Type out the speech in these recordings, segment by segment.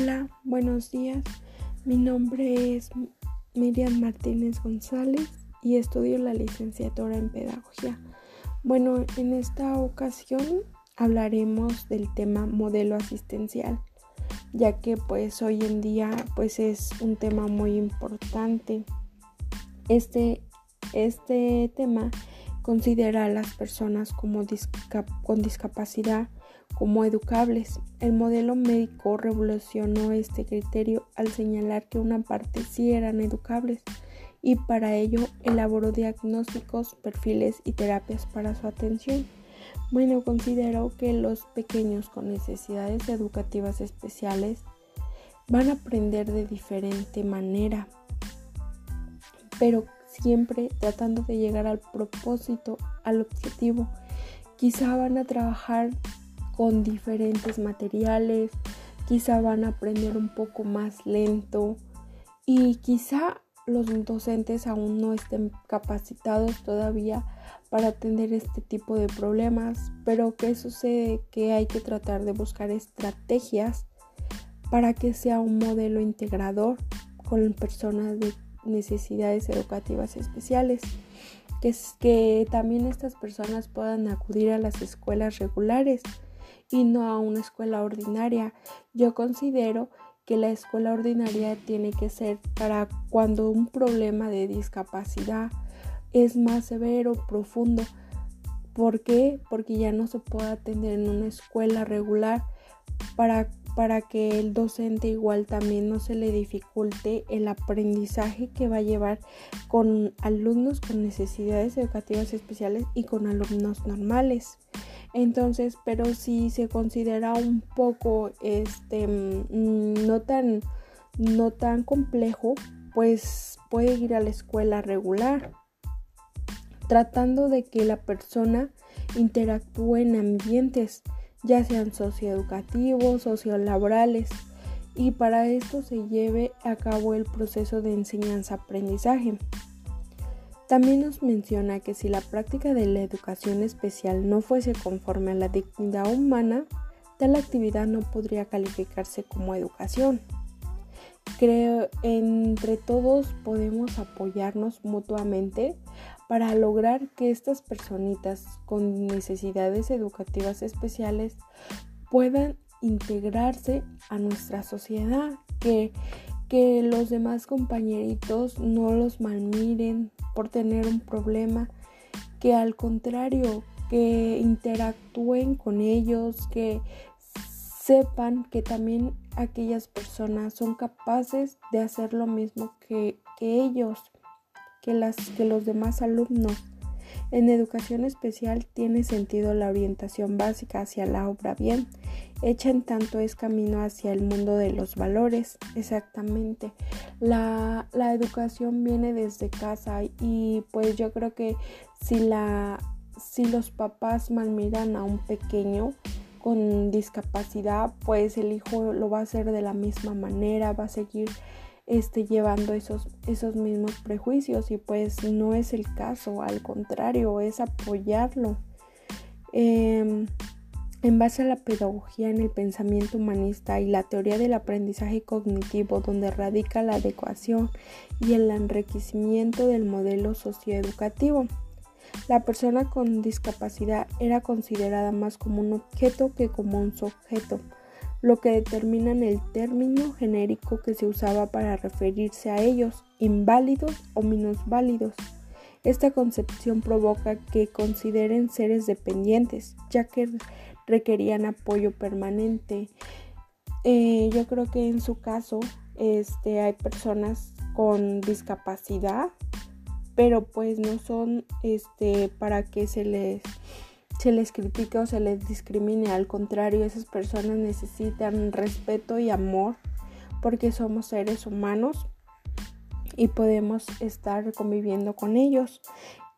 Hola, buenos días. Mi nombre es Miriam Martínez González y estudio la licenciatura en Pedagogía. Bueno, en esta ocasión hablaremos del tema modelo asistencial, ya que pues hoy en día pues es un tema muy importante. Este, este tema considera a las personas como con discapacidad como educables. El modelo médico revolucionó este criterio al señalar que una parte sí eran educables y para ello elaboró diagnósticos, perfiles y terapias para su atención. Bueno, considero que los pequeños con necesidades educativas especiales van a aprender de diferente manera, pero siempre tratando de llegar al propósito, al objetivo. Quizá van a trabajar con diferentes materiales, quizá van a aprender un poco más lento y quizá los docentes aún no estén capacitados todavía para atender este tipo de problemas, pero ¿qué sucede? Que hay que tratar de buscar estrategias para que sea un modelo integrador con personas de necesidades educativas especiales, que, también estas personas puedan acudir a las escuelas regulares y no a una escuela ordinaria. Yo considero que la escuela ordinaria tiene que ser para cuando un problema de discapacidad es más severo, profundo. ¿Por qué? Porque ya no se puede atender en una escuela regular para, para que el docente igual también no se le dificulte el aprendizaje que va a llevar con alumnos con necesidades educativas especiales y con alumnos normales. Entonces, pero si se considera un poco este mm, no tan no tan complejo, pues puede ir a la escuela regular, tratando de que la persona interactúe en ambientes, ya sean socioeducativos, sociolaborales, y para esto se lleve a cabo el proceso de enseñanza-aprendizaje. También nos menciona que si la práctica de la educación especial no fuese conforme a la dignidad humana, tal actividad no podría calificarse como educación. Creo entre todos podemos apoyarnos mutuamente para lograr que estas personitas con necesidades educativas especiales puedan integrarse a nuestra sociedad, que que los demás compañeritos no los malmiren por tener un problema, que al contrario, que interactúen con ellos, que sepan que también aquellas personas son capaces de hacer lo mismo que, que ellos, que, las, que los demás alumnos. En educación especial tiene sentido la orientación básica hacia la obra bien, hecha en tanto es camino hacia el mundo de los valores. Exactamente. La, educación viene desde casa y pues yo creo que si, la, si los papás malmiran a un pequeño, con discapacidad, pues el hijo lo va a hacer de la misma manera, va a seguir esté llevando esos, esos mismos prejuicios y pues no es el caso, al contrario, es apoyarlo. Em, en base a la pedagogía en el pensamiento humanista y la teoría del aprendizaje cognitivo donde radica la adecuación y el enriquecimiento del modelo socioeducativo. La persona con discapacidad era considerada más como un objeto que como un sujeto lo que determinan el término genérico que se usaba para referirse a ellos, inválidos o minusválidos. Esta concepción provoca que consideren seres dependientes, ya que requerían apoyo permanente. Eh, yo creo que en su caso este, hay personas con discapacidad, pero pues no son este, para que se les se les critica o se les discrimine. Al contrario, esas personas necesitan respeto y amor porque somos seres humanos y podemos estar conviviendo con ellos.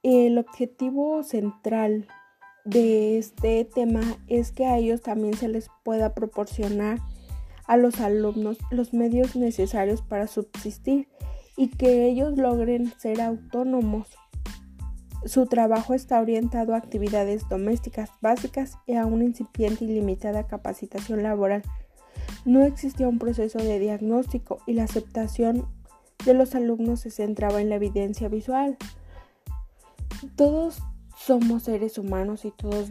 El objetivo central de este tema es que a ellos también se les pueda proporcionar a los alumnos los medios necesarios para subsistir y que ellos logren ser autónomos su trabajo está orientado a actividades domésticas básicas y a una incipiente y limitada capacitación laboral. no existía un proceso de diagnóstico y la aceptación de los alumnos se centraba en la evidencia visual. Todos somos seres humanos y todos,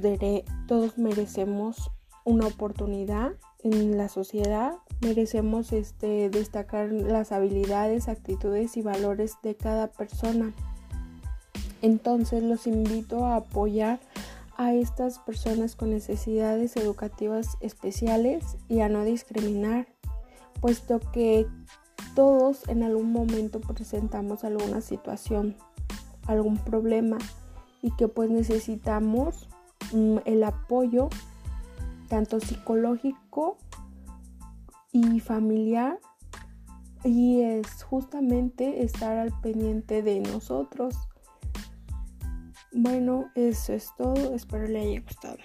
todos merecemos una oportunidad en la sociedad, merecemos este, destacar las habilidades, actitudes y valores de cada persona. Entonces los invito a apoyar a estas personas con necesidades educativas especiales y a no discriminar, puesto que todos en algún momento presentamos alguna situación, algún problema y que pues necesitamos mm, el apoyo tanto psicológico y familiar y es justamente estar al pendiente de nosotros bueno, eso es todo. Espero le haya gustado.